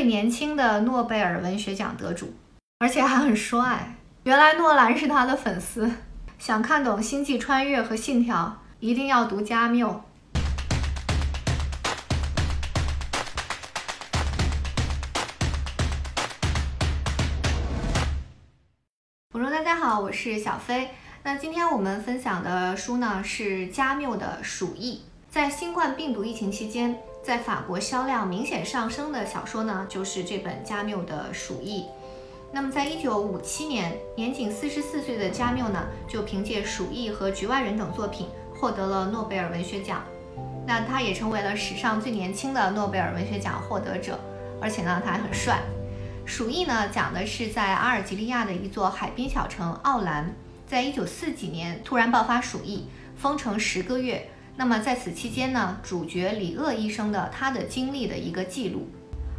最年轻的诺贝尔文学奖得主，而且还很帅。原来诺兰是他的粉丝。想看懂《星际穿越》和《信条》，一定要读《加缪》。我说大家好，我是小飞。那今天我们分享的书呢是加缪的《鼠疫》。在新冠病毒疫情期间，在法国销量明显上升的小说呢，就是这本加缪的《鼠疫》。那么，在一九五七年，年仅四十四岁的加缪呢，就凭借《鼠疫》和《局外人》等作品获得了诺贝尔文学奖。那他也成为了史上最年轻的诺贝尔文学奖获得者，而且呢，他还很帅。《鼠疫》呢，讲的是在阿尔及利亚的一座海滨小城奥兰，在一九四几年突然爆发鼠疫，封城十个月。那么在此期间呢，主角李厄医生的他的经历的一个记录。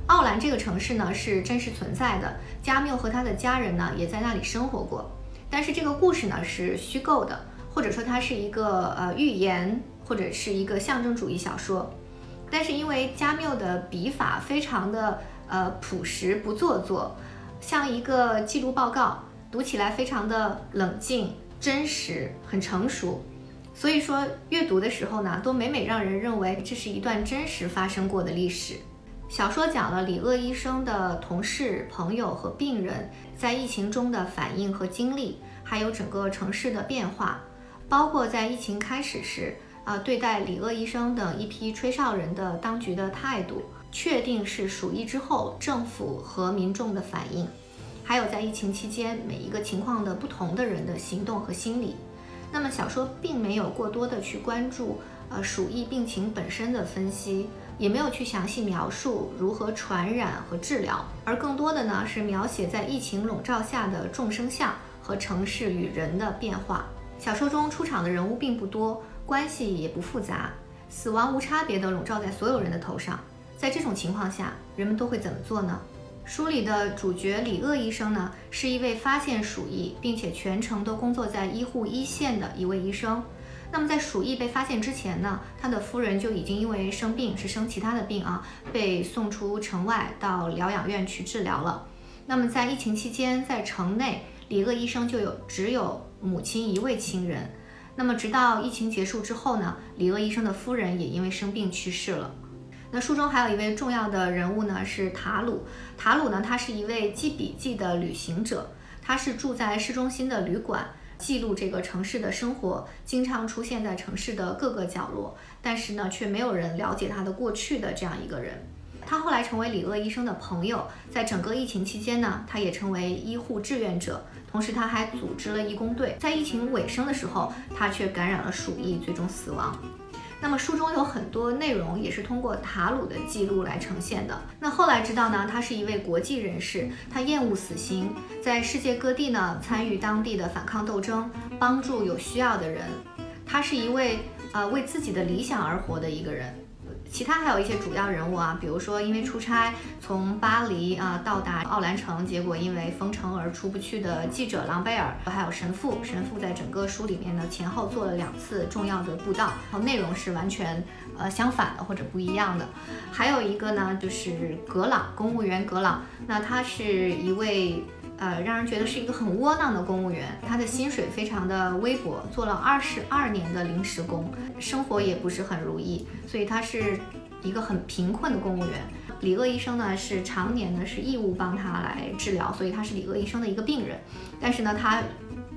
奥兰这个城市呢是真实存在的，加缪和他的家人呢也在那里生活过。但是这个故事呢是虚构的，或者说它是一个呃寓言，或者是一个象征主义小说。但是因为加缪的笔法非常的呃朴实不做作，像一个记录报告，读起来非常的冷静、真实、很成熟。所以说阅读的时候呢，都每每让人认为这是一段真实发生过的历史。小说讲了李厄医生的同事、朋友和病人在疫情中的反应和经历，还有整个城市的变化，包括在疫情开始时，呃，对待李厄医生等一批吹哨人的当局的态度，确定是鼠疫之后政府和民众的反应，还有在疫情期间每一个情况的不同的人的行动和心理。那么小说并没有过多的去关注呃鼠疫病情本身的分析。也没有去详细描述如何传染和治疗，而更多的呢是描写在疫情笼罩下的众生相和城市与人的变化。小说中出场的人物并不多，关系也不复杂，死亡无差别地笼罩在所有人的头上。在这种情况下，人们都会怎么做呢？书里的主角李鄂医生呢，是一位发现鼠疫并且全程都工作在医护一线的一位医生。那么在鼠疫被发现之前呢，他的夫人就已经因为生病，是生其他的病啊，被送出城外到疗养院去治疗了。那么在疫情期间，在城内，李鄂医生就有只有母亲一位亲人。那么直到疫情结束之后呢，李鄂医生的夫人也因为生病去世了。那书中还有一位重要的人物呢，是塔鲁。塔鲁呢，他是一位记笔记的旅行者，他是住在市中心的旅馆。记录这个城市的生活，经常出现在城市的各个角落，但是呢，却没有人了解他的过去的这样一个人。他后来成为李鄂医生的朋友，在整个疫情期间呢，他也成为医护志愿者，同时他还组织了义工队。在疫情尾声的时候，他却感染了鼠疫，最终死亡。那么书中有很多内容也是通过塔鲁的记录来呈现的。那后来知道呢，他是一位国际人士，他厌恶死刑，在世界各地呢参与当地的反抗斗争，帮助有需要的人。他是一位呃为自己的理想而活的一个人。其他还有一些主要人物啊，比如说因为出差从巴黎啊到达奥兰城，结果因为封城而出不去的记者朗贝尔，还有神父，神父在整个书里面呢前后做了两次重要的布道，然后内容是完全呃相反的或者不一样的。还有一个呢就是格朗，公务员格朗，那他是一位。呃，让人觉得是一个很窝囊的公务员，他的薪水非常的微薄，做了二十二年的临时工，生活也不是很如意，所以他是一个很贫困的公务员。李鄂医生呢是常年呢是义务帮他来治疗，所以他是李鄂医生的一个病人，但是呢他。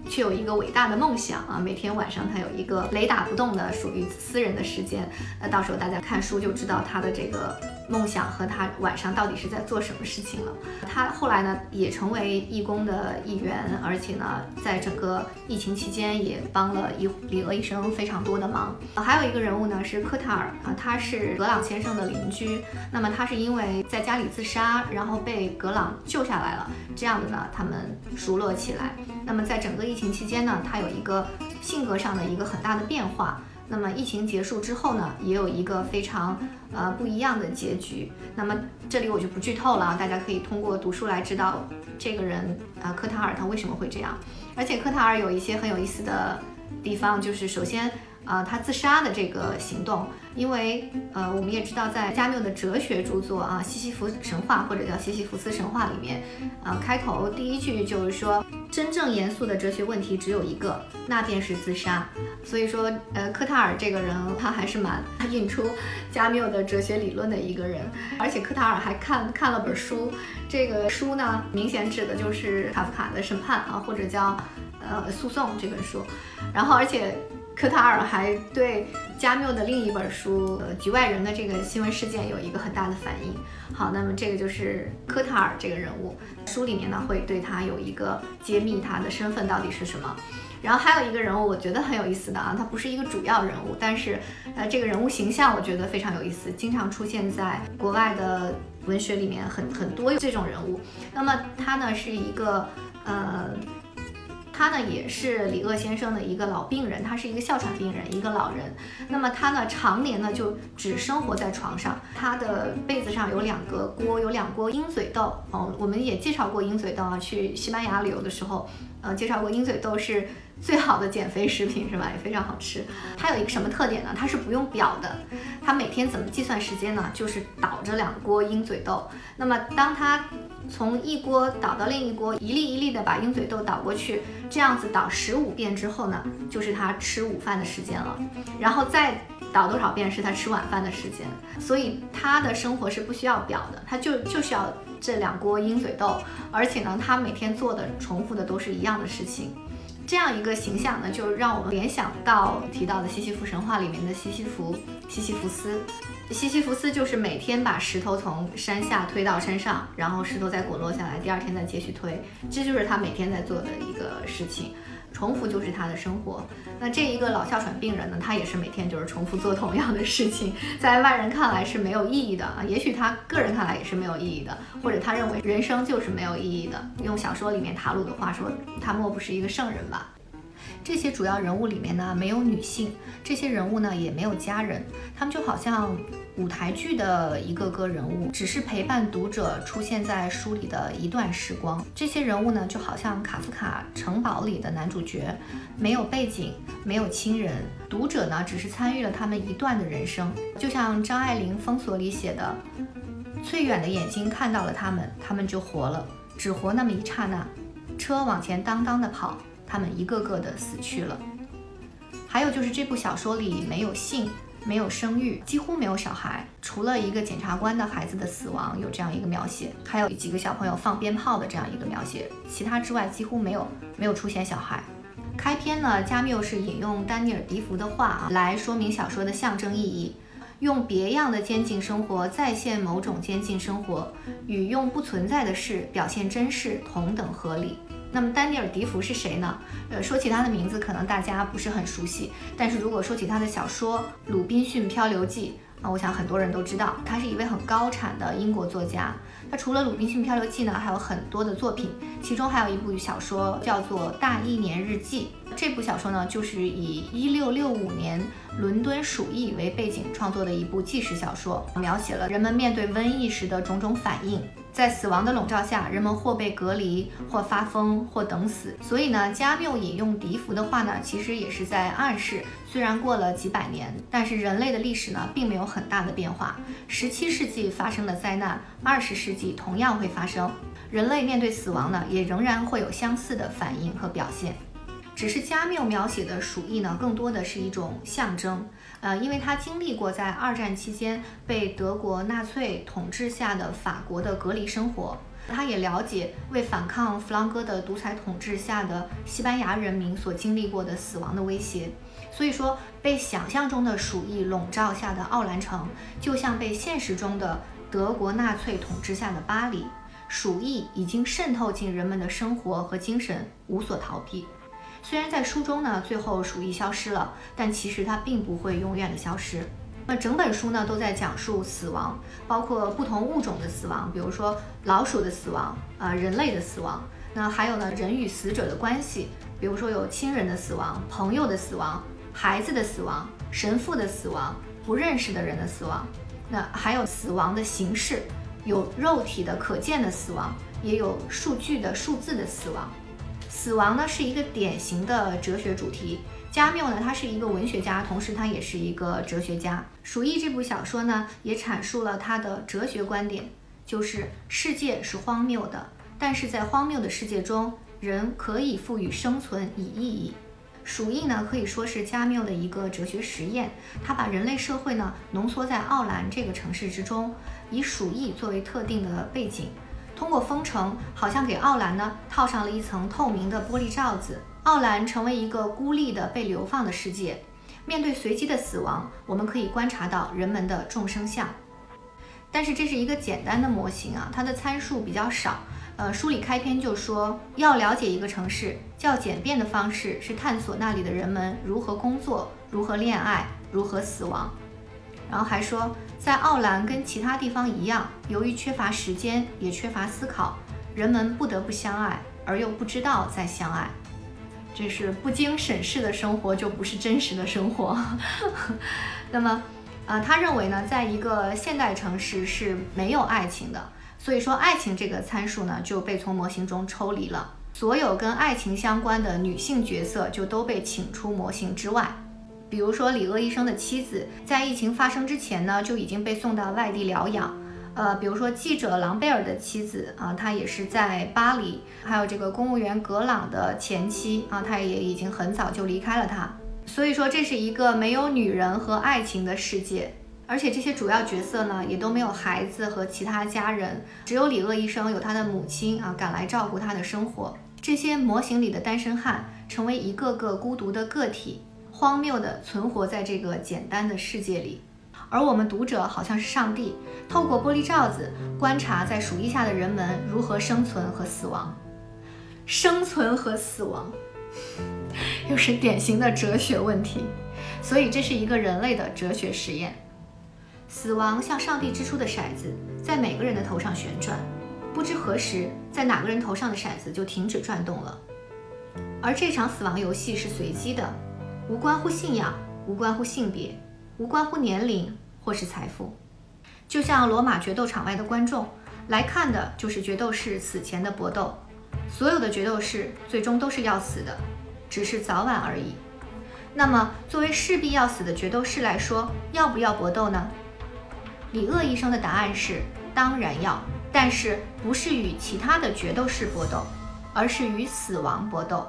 却有一个伟大的梦想啊！每天晚上他有一个雷打不动的属于私人的时间。那到时候大家看书就知道他的这个梦想和他晚上到底是在做什么事情了。他后来呢也成为义工的一员，而且呢在整个疫情期间也帮了李李鄂医生非常多的忙。还有一个人物呢是科塔尔啊，他是格朗先生的邻居。那么他是因为在家里自杀，然后被格朗救下来了。这样的呢他们熟络起来。那么在整个疫情期间呢，他有一个性格上的一个很大的变化。那么疫情结束之后呢，也有一个非常呃不一样的结局。那么这里我就不剧透了，大家可以通过读书来知道这个人呃科塔尔他为什么会这样。而且科塔尔有一些很有意思的地方，就是首先啊，他自杀的这个行动，因为呃，我们也知道，在加缪的哲学著作啊，《西西弗神话》或者叫《西西弗斯神话》里面，啊，开头第一句就是说，真正严肃的哲学问题只有一个，那便是自杀。所以说，呃，科塔尔这个人，他还是蛮他引出加缪的哲学理论的一个人，而且科塔尔还看看了本书，这个书呢，明显指的就是卡夫卡的《审判》啊，或者叫呃《诉讼》这本书，然后而且。科塔尔还对加缪的另一本书《呃局外人》的这个新闻事件有一个很大的反应。好，那么这个就是科塔尔这个人物，书里面呢会对他有一个揭秘他的身份到底是什么。然后还有一个人物，我觉得很有意思的啊，他不是一个主要人物，但是呃这个人物形象我觉得非常有意思，经常出现在国外的文学里面，很很多这种人物。那么他呢是一个呃。他呢也是李鄂先生的一个老病人，他是一个哮喘病人，一个老人。那么他呢常年呢就只生活在床上，他的被子上有两个锅，有两锅鹰嘴豆。哦，我们也介绍过鹰嘴豆啊，去西班牙旅游的时候，呃，介绍过鹰嘴豆是最好的减肥食品，是吧？也非常好吃。它有一个什么特点呢？它是不用表的。它每天怎么计算时间呢？就是倒着两锅鹰嘴豆。那么当它从一锅倒到另一锅，一粒一粒的把鹰嘴豆倒过去，这样子倒十五遍之后呢，就是它吃午饭的时间了。然后再倒多少遍是它吃晚饭的时间。所以他的生活是不需要表的，他就就需要这两锅鹰嘴豆，而且呢，他每天做的重复的都是一样的事情。这样一个形象呢，就让我们联想到提到的西西弗神话里面的西西弗、西西弗斯。西西弗斯就是每天把石头从山下推到山上，然后石头再滚落下来，第二天再继续推，这就是他每天在做的一个事情。重复就是他的生活。那这一个老哮喘病人呢，他也是每天就是重复做同样的事情，在外人看来是没有意义的啊，也许他个人看来也是没有意义的，或者他认为人生就是没有意义的。用小说里面塔鲁的话说，他莫不是一个圣人吧？这些主要人物里面呢，没有女性，这些人物呢也没有家人，他们就好像舞台剧的一个个人物，只是陪伴读者出现在书里的一段时光。这些人物呢，就好像卡夫卡《城堡》里的男主角，没有背景，没有亲人，读者呢只是参与了他们一段的人生。就像张爱玲《封锁》里写的：“翠远的眼睛看到了他们，他们就活了，只活那么一刹那。车往前当当的跑。”他们一个个的死去了。还有就是这部小说里没有性，没有生育，几乎没有小孩，除了一个检察官的孩子的死亡有这样一个描写，还有几个小朋友放鞭炮的这样一个描写，其他之外几乎没有没有出现小孩。开篇呢，加缪是引用丹尼尔·迪福的话啊来说明小说的象征意义，用别样的监禁生活再现某种监禁生活，与用不存在的事表现真实同等合理。那么丹尼尔·迪福是谁呢？呃，说起他的名字，可能大家不是很熟悉。但是如果说起他的小说《鲁滨逊漂流记》，啊，我想很多人都知道，他是一位很高产的英国作家。他除了《鲁滨逊漂流记》呢，还有很多的作品，其中还有一部小说叫做《大一年日记》。这部小说呢，就是以1665年伦敦鼠疫为背景创作的一部纪实小说，描写了人们面对瘟疫时的种种反应。在死亡的笼罩下，人们或被隔离，或发疯，或等死。所以呢，加缪引用笛福的话呢，其实也是在暗示，虽然过了几百年，但是人类的历史呢，并没有很大的变化。十七世纪发生的灾难，二十世纪同样会发生。人类面对死亡呢，也仍然会有相似的反应和表现。只是加缪描写的鼠疫呢，更多的是一种象征，呃，因为他经历过在二战期间被德国纳粹统治下的法国的隔离生活，他也了解为反抗弗朗哥的独裁统治下的西班牙人民所经历过的死亡的威胁。所以说，被想象中的鼠疫笼罩下的奥兰城，就像被现实中的德国纳粹统治下的巴黎，鼠疫已经渗透进人们的生活和精神，无所逃避。虽然在书中呢，最后鼠疫消失了，但其实它并不会永远的消失。那整本书呢，都在讲述死亡，包括不同物种的死亡，比如说老鼠的死亡，啊，人类的死亡。那还有呢，人与死者的关系，比如说有亲人的死亡、朋友的死亡、孩子的死亡、神父的死亡、不认识的人的死亡。那还有死亡的形式，有肉体的可见的死亡，也有数据的数字的死亡。死亡呢是一个典型的哲学主题，加缪呢，他是一个文学家，同时他也是一个哲学家。《鼠疫》这部小说呢，也阐述了他的哲学观点，就是世界是荒谬的，但是在荒谬的世界中，人可以赋予生存以意义。《鼠疫》呢，可以说是加缪的一个哲学实验，他把人类社会呢浓缩在奥兰这个城市之中，以鼠疫作为特定的背景，通过封城，好像给奥兰呢套上了一层透明的玻璃罩子。奥兰成为一个孤立的被流放的世界。面对随机的死亡，我们可以观察到人们的众生相。但是这是一个简单的模型啊，它的参数比较少。呃，书里开篇就说，要了解一个城市，较简便的方式是探索那里的人们如何工作、如何恋爱、如何死亡。然后还说，在奥兰跟其他地方一样，由于缺乏时间，也缺乏思考，人们不得不相爱，而又不知道在相爱。这是不经审视的生活，就不是真实的生活。那么，呃，他认为呢，在一个现代城市是没有爱情的，所以说爱情这个参数呢就被从模型中抽离了，所有跟爱情相关的女性角色就都被请出模型之外。比如说李鄂医生的妻子，在疫情发生之前呢就已经被送到外地疗养。呃，比如说记者朗贝尔的妻子啊，她也是在巴黎；还有这个公务员格朗的前妻啊，她也已经很早就离开了他。所以说，这是一个没有女人和爱情的世界，而且这些主要角色呢，也都没有孩子和其他家人，只有李鄂医生有他的母亲啊，赶来照顾他的生活。这些模型里的单身汉成为一个个孤独的个体，荒谬地存活在这个简单的世界里。而我们读者好像是上帝，透过玻璃罩子观察在鼠疫下的人们如何生存和死亡。生存和死亡，又是典型的哲学问题。所以这是一个人类的哲学实验。死亡像上帝掷出的骰子，在每个人的头上旋转，不知何时，在哪个人头上的骰子就停止转动了。而这场死亡游戏是随机的，无关乎信仰，无关乎性别。无关乎年龄或是财富，就像罗马决斗场外的观众来看的，就是决斗士死前的搏斗。所有的决斗士最终都是要死的，只是早晚而已。那么，作为势必要死的决斗士来说，要不要搏斗呢？李鄂医生的答案是：当然要，但是不是与其他的决斗士搏斗，而是与死亡搏斗，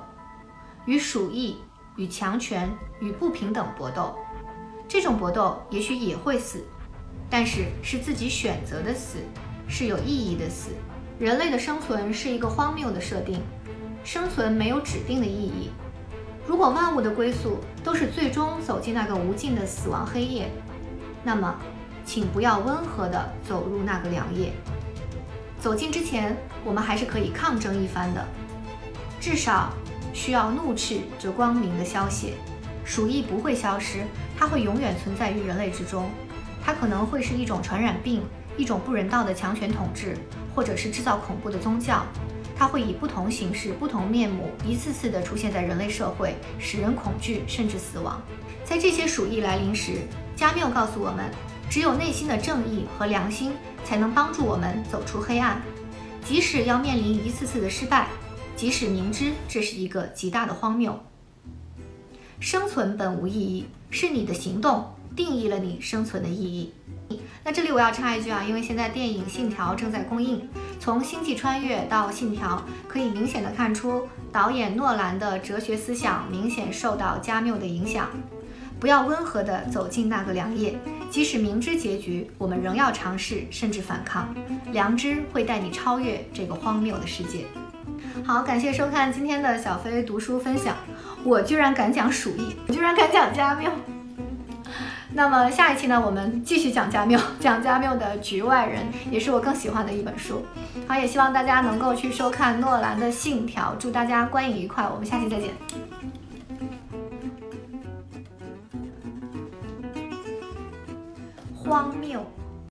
与鼠疫、与强权、与不平等搏斗。这种搏斗也许也会死，但是是自己选择的死，是有意义的死。人类的生存是一个荒谬的设定，生存没有指定的意义。如果万物的归宿都是最终走进那个无尽的死亡黑夜，那么，请不要温和地走入那个良夜。走进之前，我们还是可以抗争一番的，至少需要怒斥这光明的消息。鼠疫不会消失。它会永远存在于人类之中，它可能会是一种传染病，一种不人道的强权统治，或者是制造恐怖的宗教。它会以不同形式、不同面目，一次次地出现在人类社会，使人恐惧甚至死亡。在这些鼠疫来临时，加缪告诉我们，只有内心的正义和良心才能帮助我们走出黑暗，即使要面临一次次的失败，即使明知这是一个极大的荒谬。生存本无意义。是你的行动定义了你生存的意义。那这里我要插一句啊，因为现在电影《信条》正在公映，从《星际穿越》到《信条》，可以明显的看出导演诺兰的哲学思想明显受到加缪的影响。不要温和的走进那个良夜，即使明知结局，我们仍要尝试甚至反抗。良知会带你超越这个荒谬的世界。好，感谢收看今天的小飞读书分享。我居然敢讲鼠疫，我居然敢讲加缪。那么下一期呢，我们继续讲加缪，讲加缪的《局外人》，也是我更喜欢的一本书。好，也希望大家能够去收看诺兰的《信条》，祝大家观影愉快，我们下期再见。荒谬。